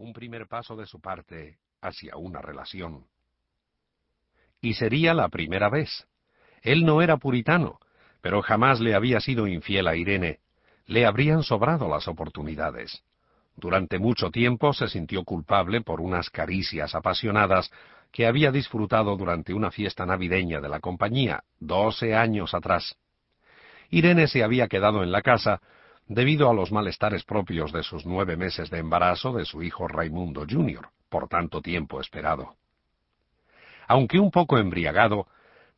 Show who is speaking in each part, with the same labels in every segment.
Speaker 1: un primer paso de su parte hacia una relación. Y sería la primera vez. Él no era puritano, pero jamás le había sido infiel a Irene. Le habrían sobrado las oportunidades. Durante mucho tiempo se sintió culpable por unas caricias apasionadas que había disfrutado durante una fiesta navideña de la compañía, doce años atrás. Irene se había quedado en la casa debido a los malestares propios de sus nueve meses de embarazo de su hijo Raimundo Jr., por tanto tiempo esperado. Aunque un poco embriagado,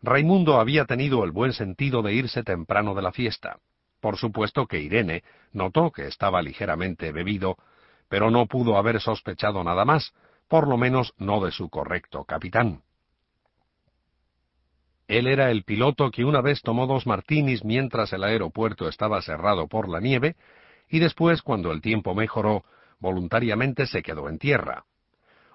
Speaker 1: Raimundo había tenido el buen sentido de irse temprano de la fiesta. Por supuesto que Irene notó que estaba ligeramente bebido, pero no pudo haber sospechado nada más, por lo menos no de su correcto capitán. Él era el piloto que una vez tomó dos martinis mientras el aeropuerto estaba cerrado por la nieve, y después, cuando el tiempo mejoró, voluntariamente se quedó en tierra.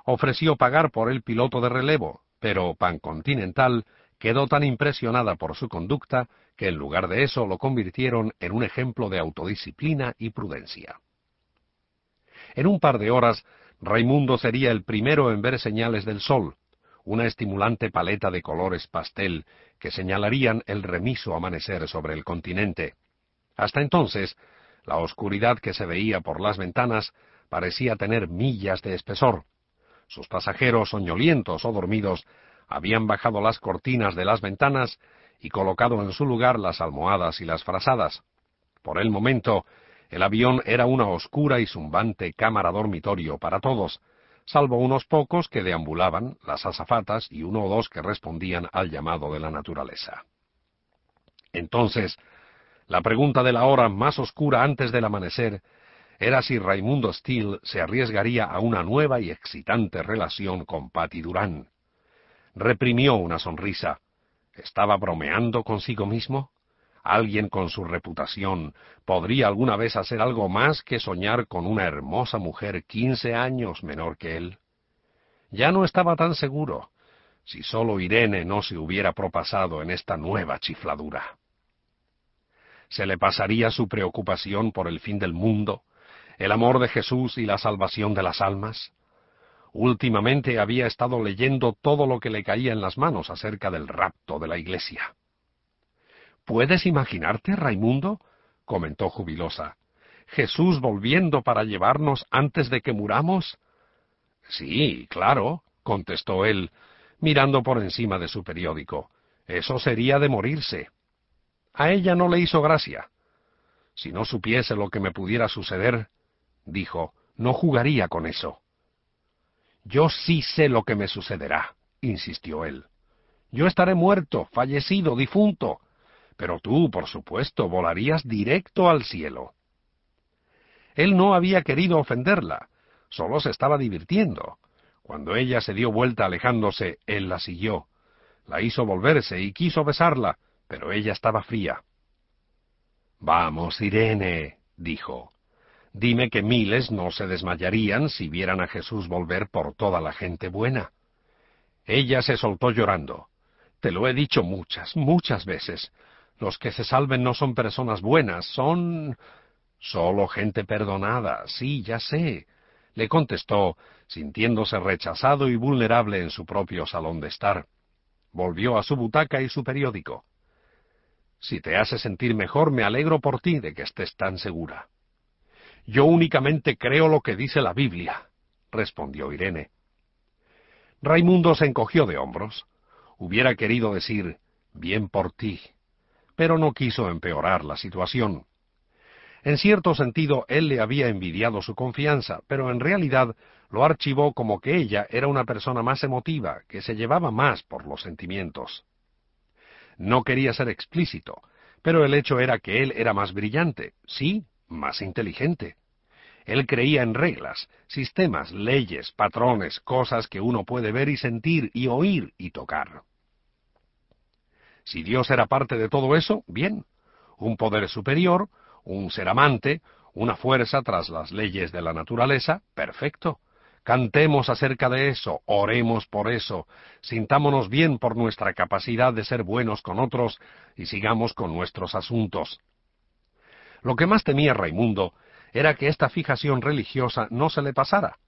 Speaker 1: Ofreció pagar por el piloto de relevo, pero Pancontinental quedó tan impresionada por su conducta que en lugar de eso lo convirtieron en un ejemplo de autodisciplina y prudencia. En un par de horas, Raimundo sería el primero en ver señales del sol, una estimulante paleta de colores pastel que señalarían el remiso amanecer sobre el continente. Hasta entonces, la oscuridad que se veía por las ventanas parecía tener millas de espesor. Sus pasajeros, soñolientos o dormidos, habían bajado las cortinas de las ventanas y colocado en su lugar las almohadas y las frazadas. Por el momento, el avión era una oscura y zumbante cámara dormitorio para todos, salvo unos pocos que deambulaban, las azafatas y uno o dos que respondían al llamado de la naturaleza. Entonces, la pregunta de la hora más oscura antes del amanecer era si Raimundo Steele se arriesgaría a una nueva y excitante relación con Patty Durán. Reprimió una sonrisa. ¿Estaba bromeando consigo mismo? Alguien con su reputación podría alguna vez hacer algo más que soñar con una hermosa mujer quince años menor que él. Ya no estaba tan seguro, si sólo Irene no se hubiera propasado en esta nueva chifladura. ¿Se le pasaría su preocupación por el fin del mundo, el amor de Jesús y la salvación de las almas? Últimamente había estado leyendo todo lo que le caía en las manos acerca del rapto de la Iglesia. ¿Puedes imaginarte, Raimundo? comentó jubilosa. ¿Jesús volviendo para llevarnos antes de que muramos? Sí, claro, contestó él, mirando por encima de su periódico. Eso sería de morirse. A ella no le hizo gracia. Si no supiese lo que me pudiera suceder, dijo, no jugaría con eso. Yo sí sé lo que me sucederá, insistió él. Yo estaré muerto, fallecido, difunto, pero tú, por supuesto, volarías directo al cielo. Él no había querido ofenderla, solo se estaba divirtiendo. Cuando ella se dio vuelta alejándose, él la siguió. La hizo volverse y quiso besarla, pero ella estaba fría. Vamos, Irene, dijo. Dime que miles no se desmayarían si vieran a Jesús volver por toda la gente buena. Ella se soltó llorando. Te lo he dicho muchas, muchas veces. Los que se salven no son personas buenas, son... Solo gente perdonada, sí, ya sé, le contestó, sintiéndose rechazado y vulnerable en su propio salón de estar. Volvió a su butaca y su periódico. Si te hace sentir mejor, me alegro por ti de que estés tan segura. Yo únicamente creo lo que dice la Biblia, respondió Irene. Raimundo se encogió de hombros. Hubiera querido decir, bien por ti, pero no quiso empeorar la situación. En cierto sentido, él le había envidiado su confianza, pero en realidad lo archivó como que ella era una persona más emotiva, que se llevaba más por los sentimientos. No quería ser explícito, pero el hecho era que él era más brillante, sí, más inteligente. Él creía en reglas, sistemas, leyes, patrones, cosas que uno puede ver y sentir y oír y tocar. Si Dios era parte de todo eso, bien. Un poder superior, un ser amante, una fuerza tras las leyes de la naturaleza, perfecto. Cantemos acerca de eso, oremos por eso, sintámonos bien por nuestra capacidad de ser buenos con otros y sigamos con nuestros asuntos. Lo que más temía Raimundo era que esta fijación religiosa no se le pasara,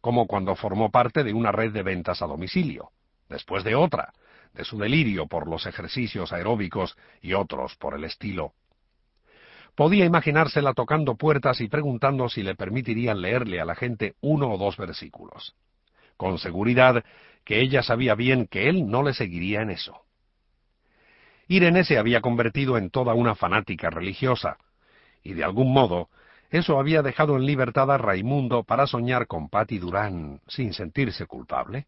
Speaker 1: como cuando formó parte de una red de ventas a domicilio, después de otra, de su delirio por los ejercicios aeróbicos y otros por el estilo. Podía imaginársela tocando puertas y preguntando si le permitirían leerle a la gente uno o dos versículos. Con seguridad que ella sabía bien que él no le seguiría en eso. Irene se había convertido en toda una fanática religiosa, y de algún modo eso había dejado en libertad a Raimundo para soñar con Patty Durán sin sentirse culpable.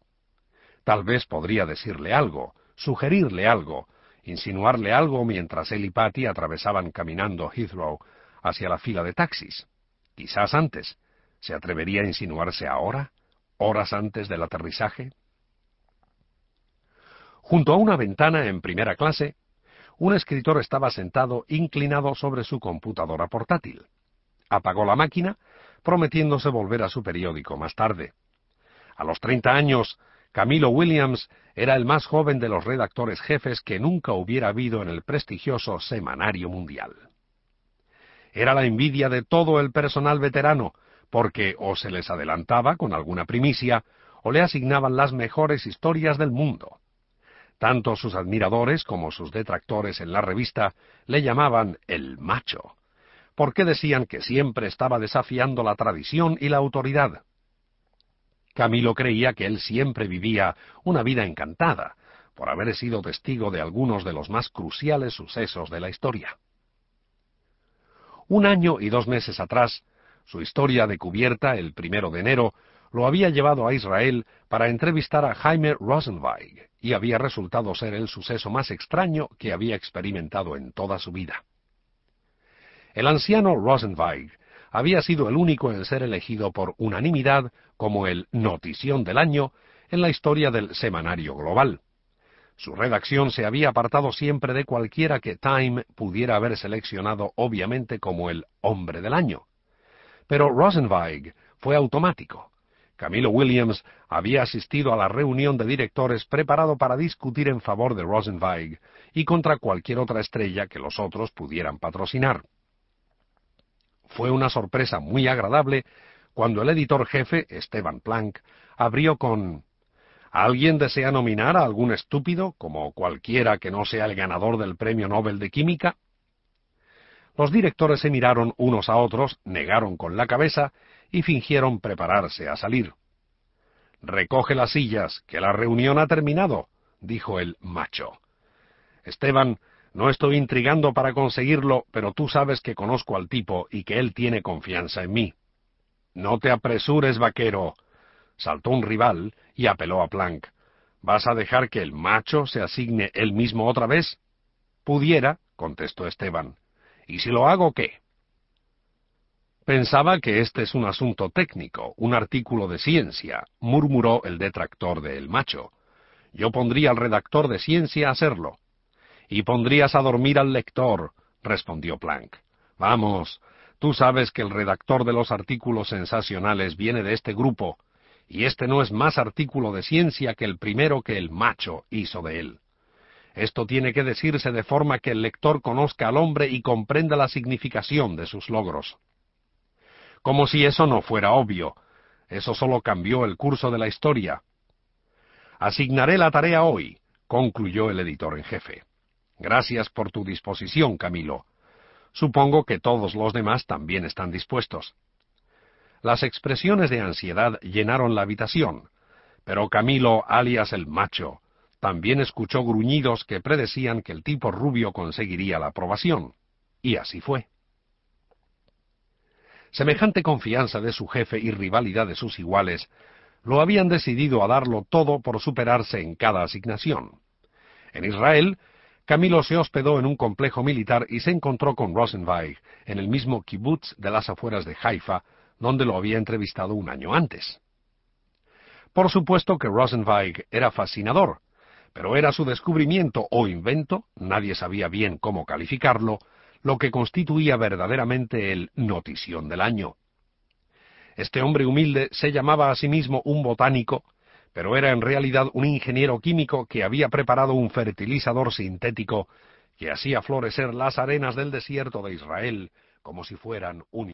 Speaker 1: Tal vez podría decirle algo, sugerirle algo, insinuarle algo mientras él y Patty atravesaban caminando Heathrow hacia la fila de taxis. Quizás antes. ¿Se atrevería a insinuarse ahora, horas antes del aterrizaje? Junto a una ventana en primera clase, un escritor estaba sentado inclinado sobre su computadora portátil. Apagó la máquina, prometiéndose volver a su periódico más tarde. A los treinta años, Camilo Williams era el más joven de los redactores jefes que nunca hubiera habido en el prestigioso Semanario Mundial. Era la envidia de todo el personal veterano, porque o se les adelantaba con alguna primicia, o le asignaban las mejores historias del mundo. Tanto sus admiradores como sus detractores en la revista le llamaban el macho, porque decían que siempre estaba desafiando la tradición y la autoridad. Camilo creía que él siempre vivía una vida encantada, por haber sido testigo de algunos de los más cruciales sucesos de la historia. Un año y dos meses atrás, su historia de cubierta, el primero de enero, lo había llevado a Israel para entrevistar a Jaime Rosenweig, y había resultado ser el suceso más extraño que había experimentado en toda su vida. El anciano Rosenweig había sido el único en ser elegido por unanimidad como el notición del año en la historia del semanario global. Su redacción se había apartado siempre de cualquiera que Time pudiera haber seleccionado obviamente como el hombre del año. Pero Rosenweig fue automático. Camilo Williams había asistido a la reunión de directores preparado para discutir en favor de Rosenweig y contra cualquier otra estrella que los otros pudieran patrocinar. Fue una sorpresa muy agradable cuando el editor jefe, Esteban Planck, abrió con ¿Alguien desea nominar a algún estúpido, como cualquiera que no sea el ganador del Premio Nobel de Química? Los directores se miraron unos a otros, negaron con la cabeza y fingieron prepararse a salir. Recoge las sillas, que la reunión ha terminado, dijo el macho. Esteban no estoy intrigando para conseguirlo, pero tú sabes que conozco al tipo y que él tiene confianza en mí. No te apresures, vaquero. Saltó un rival y apeló a Planck. ¿Vas a dejar que el macho se asigne él mismo otra vez? Pudiera, contestó Esteban. ¿Y si lo hago qué? Pensaba que este es un asunto técnico, un artículo de ciencia, murmuró el detractor de El Macho. Yo pondría al redactor de ciencia a hacerlo. Y pondrías a dormir al lector, respondió Planck. Vamos, tú sabes que el redactor de los artículos sensacionales viene de este grupo, y este no es más artículo de ciencia que el primero que el macho hizo de él. Esto tiene que decirse de forma que el lector conozca al hombre y comprenda la significación de sus logros. Como si eso no fuera obvio. Eso solo cambió el curso de la historia. Asignaré la tarea hoy, concluyó el editor en jefe. Gracias por tu disposición, Camilo. Supongo que todos los demás también están dispuestos. Las expresiones de ansiedad llenaron la habitación, pero Camilo, alias el macho, también escuchó gruñidos que predecían que el tipo rubio conseguiría la aprobación. Y así fue. Semejante confianza de su jefe y rivalidad de sus iguales lo habían decidido a darlo todo por superarse en cada asignación. En Israel, Camilo se hospedó en un complejo militar y se encontró con Rosenweig en el mismo kibbutz de las afueras de Haifa, donde lo había entrevistado un año antes. Por supuesto que Rosenweig era fascinador, pero era su descubrimiento o invento, nadie sabía bien cómo calificarlo, lo que constituía verdaderamente el notición del año. Este hombre humilde se llamaba a sí mismo un botánico pero era en realidad un ingeniero químico que había preparado un fertilizador sintético que hacía florecer las arenas del desierto de Israel como si fueran un